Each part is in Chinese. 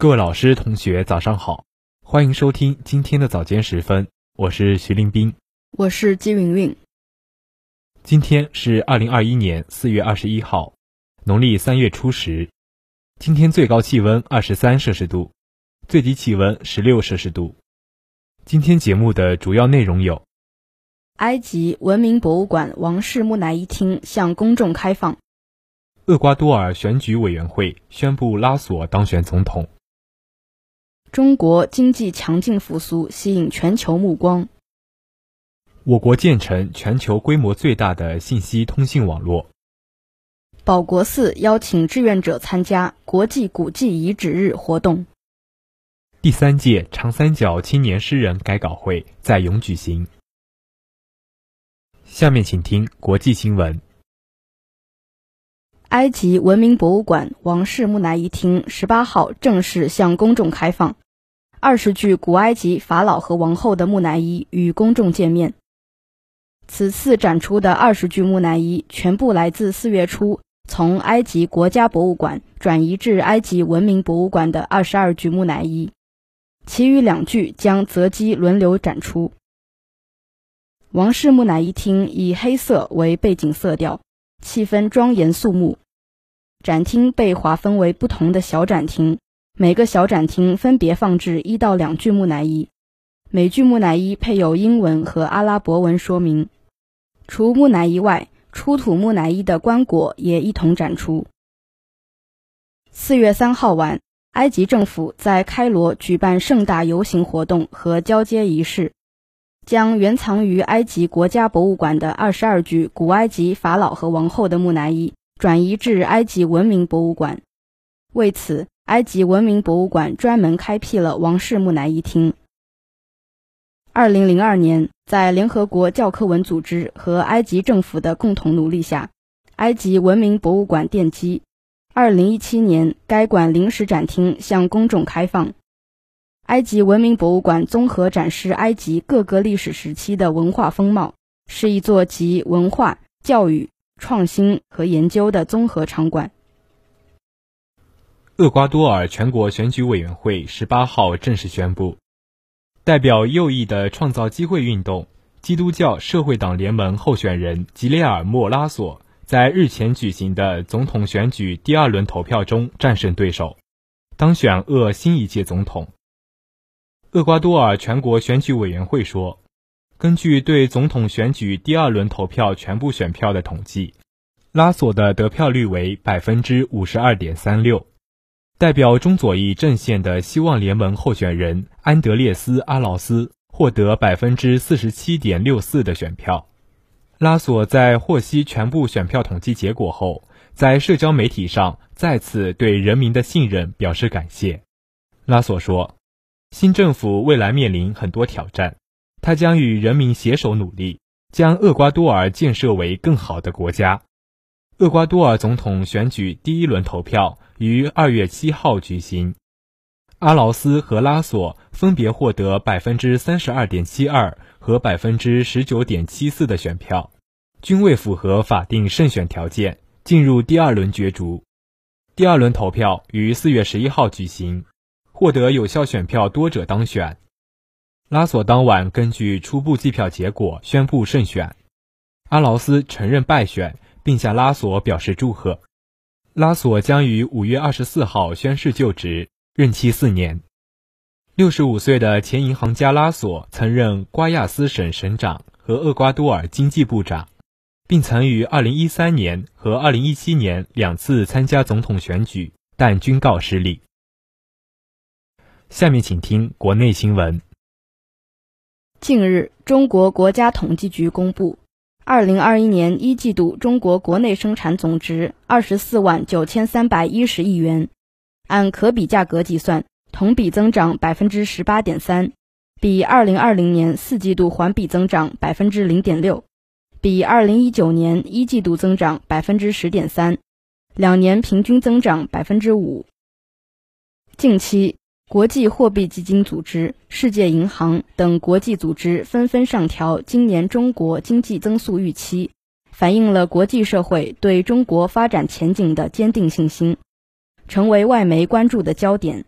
各位老师、同学，早上好，欢迎收听今天的早间时分，我是徐林斌，我是姬云云。今天是二零二一年四月二十一号，农历三月初十。今天最高气温二十三摄氏度，最低气温十六摄氏度。今天节目的主要内容有：埃及文明博物馆王室木乃伊厅向公众开放；厄瓜多尔选举委员会宣布拉索当选总统。中国经济强劲复苏，吸引全球目光。我国建成全球规模最大的信息通信网络。保国寺邀请志愿者参加国际古迹遗址日活动。第三届长三角青年诗人改稿会在永举行。下面请听国际新闻。埃及文明博物馆王室木乃伊厅十八号正式向公众开放，二十具古埃及法老和王后的木乃伊与公众见面。此次展出的二十具木乃伊全部来自四月初从埃及国家博物馆转移至埃及文明博物馆的二十二具木乃伊，其余两具将择机轮流展出。王室木乃伊厅以黑色为背景色调。气氛庄严肃穆，展厅被划分为不同的小展厅，每个小展厅分别放置一到两具木乃伊，每具木乃伊配有英文和阿拉伯文说明。除木乃伊外，出土木乃伊的棺椁也一同展出。四月三号晚，埃及政府在开罗举办盛大游行活动和交接仪式。将原藏于埃及国家博物馆的二十二具古埃及法老和王后的木乃伊转移至埃及文明博物馆。为此，埃及文明博物馆专门开辟了王室木乃伊厅。二零零二年，在联合国教科文组织和埃及政府的共同努力下，埃及文明博物馆奠基。二零一七年，该馆临时展厅向公众开放。埃及文明博物馆综合展示埃及各个历史时期的文化风貌，是一座集文化、教育、创新和研究的综合场馆。厄瓜多尔全国选举委员会十八号正式宣布，代表右翼的创造机会运动基督教社会党联盟候选人吉列尔莫拉索在日前举行的总统选举第二轮投票中战胜对手，当选厄新一届总统。厄瓜多尔全国选举委员会说，根据对总统选举第二轮投票全部选票的统计，拉索的得票率为百分之五十二点三六。代表中左翼阵线的希望联盟候选人安德烈斯·阿劳斯获得百分之四十七点六四的选票。拉索在获悉全部选票统计结果后，在社交媒体上再次对人民的信任表示感谢。拉索说。新政府未来面临很多挑战，他将与人民携手努力，将厄瓜多尔建设为更好的国家。厄瓜多尔总统选举第一轮投票于二月七号举行，阿劳斯和拉索分别获得百分之三十二点七二和百分之十九点七四的选票，均未符合法定胜选条件，进入第二轮角逐。第二轮投票于四月十一号举行。获得有效选票多者当选。拉索当晚根据初步计票结果宣布胜选。阿劳斯承认败选，并向拉索表示祝贺。拉索将于五月二十四号宣誓就职，任期四年。六十五岁的前银行家拉索曾任瓜亚斯省省长和厄瓜多尔经济部长，并曾于二零一三年和二零一七年两次参加总统选举，但均告失利。下面请听国内新闻。近日，中国国家统计局公布，二零二一年一季度中国国内生产总值二十四万九千三百一十亿元，按可比价格计算，同比增长百分之十八点三，比二零二零年四季度环比增长百分之零点六，比二零一九年一季度增长百分之十点三，两年平均增长百分之五。近期。国际货币基金组织、世界银行等国际组织纷纷上调今年中国经济增速预期，反映了国际社会对中国发展前景的坚定信心，成为外媒关注的焦点。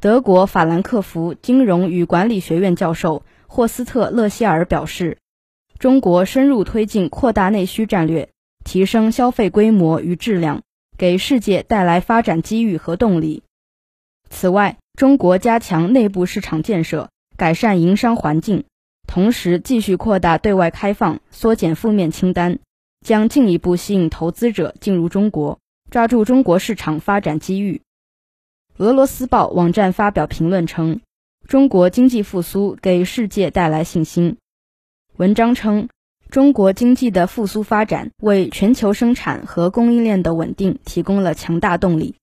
德国法兰克福金融与管理学院教授霍斯特·勒希尔表示，中国深入推进扩大内需战略，提升消费规模与质量，给世界带来发展机遇和动力。此外，中国加强内部市场建设，改善营商环境，同时继续扩大对外开放，缩减负面清单，将进一步吸引投资者进入中国，抓住中国市场发展机遇。俄罗斯报网站发表评论称，中国经济复苏给世界带来信心。文章称，中国经济的复苏发展为全球生产和供应链的稳定提供了强大动力。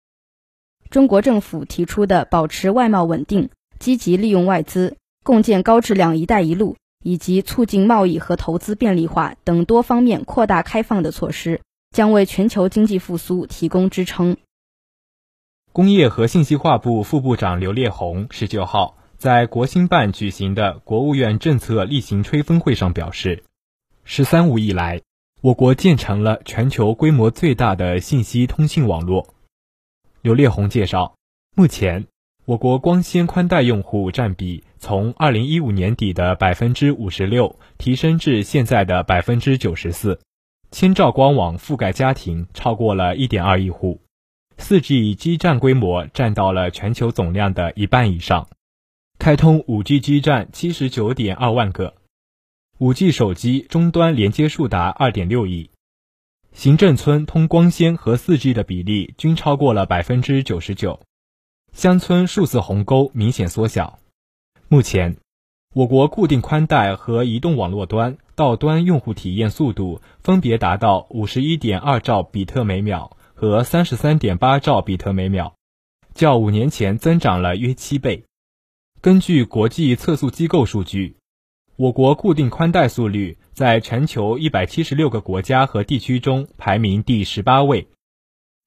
中国政府提出的保持外贸稳定、积极利用外资、共建高质量“一带一路”以及促进贸易和投资便利化等多方面扩大开放的措施，将为全球经济复苏提供支撑。工业和信息化部副部长刘烈宏十九号在国新办举行的国务院政策例行吹风会上表示，“十三五”以来，我国建成了全球规模最大的信息通信网络。刘烈宏介绍，目前我国光纤宽带用户占比从二零一五年底的百分之五十六提升至现在的百分之九十四，千兆光网覆盖家庭超过了一点二亿户，四 G 基站规模占到了全球总量的一半以上，开通五 G 基站七十九点二万个，五 G 手机终端连接数达二点六亿。行政村通光纤和 4G 的比例均超过了百分之九十九，乡村数字鸿沟明显缩小。目前，我国固定宽带和移动网络端到端用户体验速度分别达到五十一点二兆比特每秒和三十三点八兆比特每秒，较五年前增长了约七倍。根据国际测速机构数据。我国固定宽带速率在全球一百七十六个国家和地区中排名第十八位，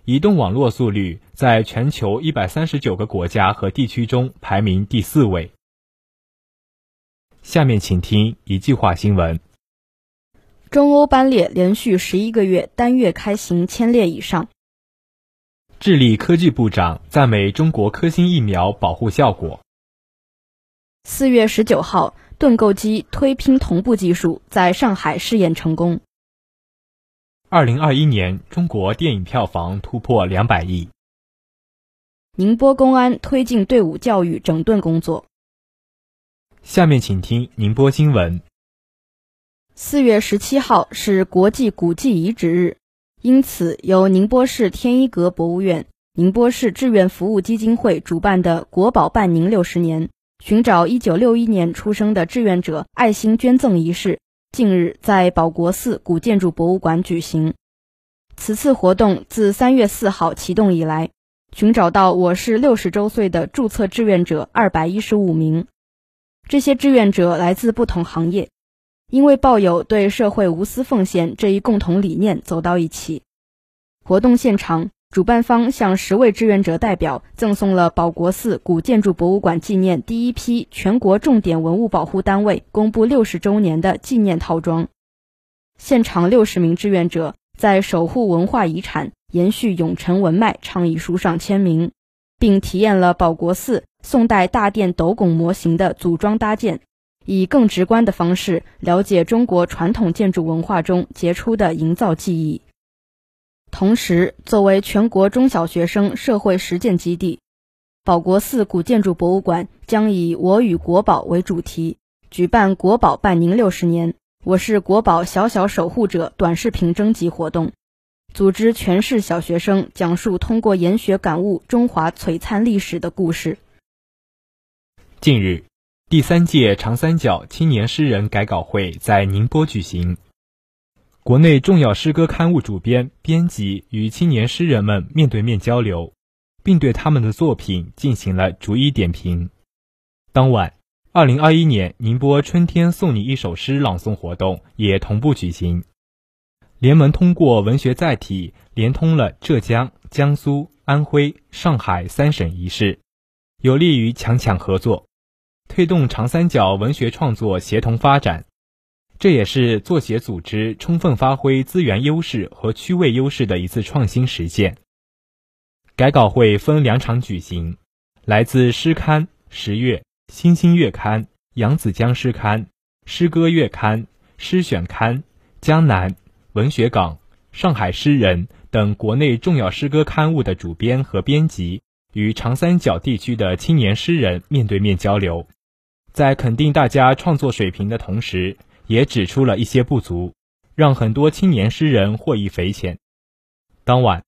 移动网络速率在全球一百三十九个国家和地区中排名第四位。下面请听一句话新闻：中欧班列连续十一个月单月开行千列以上。智利科技部长赞美中国科兴疫苗保护效果。四月十九号。盾构机推拼同步技术在上海试验成功。二零二一年，中国电影票房突破两百亿。宁波公安推进队伍教育整顿工作。下面请听宁波新闻。四月十七号是国际古迹遗址日，因此由宁波市天一阁博物院、宁波市志愿服务基金会主办的“国宝伴宁六十年”。寻找1961年出生的志愿者爱心捐赠仪式近日在保国寺古建筑博物馆举行。此次活动自3月4号启动以来，寻找到我市60周岁的注册志愿者215名。这些志愿者来自不同行业，因为抱有对社会无私奉献这一共同理念走到一起。活动现场。主办方向十位志愿者代表赠送了保国寺古建筑博物馆纪念第一批全国重点文物保护单位公布六十周年的纪念套装。现场六十名志愿者在守护文化遗产、延续永承文脉倡议书上签名，并体验了保国寺宋代大殿斗拱模型的组装搭建，以更直观的方式了解中国传统建筑文化中杰出的营造技艺。同时，作为全国中小学生社会实践基地，保国寺古建筑博物馆将以“我与国宝”为主题，举办“国宝伴您六十年，我是国宝小小守护者”短视频征集活动，组织全市小学生讲述通过研学感悟中华璀璨历史的故事。近日，第三届长三角青年诗人改稿会在宁波举行。国内重要诗歌刊物主编、编辑与青年诗人们面对面交流，并对他们的作品进行了逐一点评。当晚，二零二一年宁波春天送你一首诗朗诵活动也同步举行。联盟通过文学载体，连通了浙江、江苏、安徽、上海三省一市，有利于强强合作，推动长三角文学创作协同发展。这也是作协组织充分发挥资源优势和区位优势的一次创新实践。改稿会分两场举行，来自诗刊、十月、新兴月刊、扬子江诗刊、诗歌月刊、诗选刊、江南、文学港、上海诗人等国内重要诗歌刊物的主编和编辑，与长三角地区的青年诗人面对面交流，在肯定大家创作水平的同时，也指出了一些不足，让很多青年诗人获益匪浅。当晚，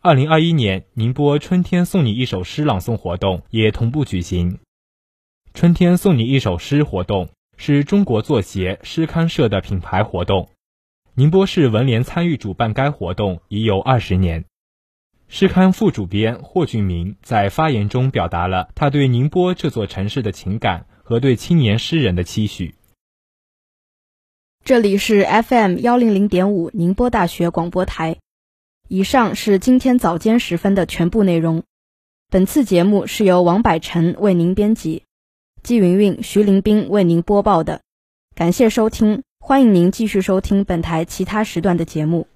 二零二一年宁波“春天送你一首诗”朗诵活动也同步举行。“春天送你一首诗”活动是中国作协诗刊社的品牌活动。宁波市文联参与主办该活动已有二十年。诗刊副主编霍俊明在发言中表达了他对宁波这座城市的情感和对青年诗人的期许。这里是 FM 幺零零点五宁波大学广播台。以上是今天早间时分的全部内容。本次节目是由王百成为您编辑，季云云、徐林斌为您播报的。感谢收听。欢迎您继续收听本台其他时段的节目。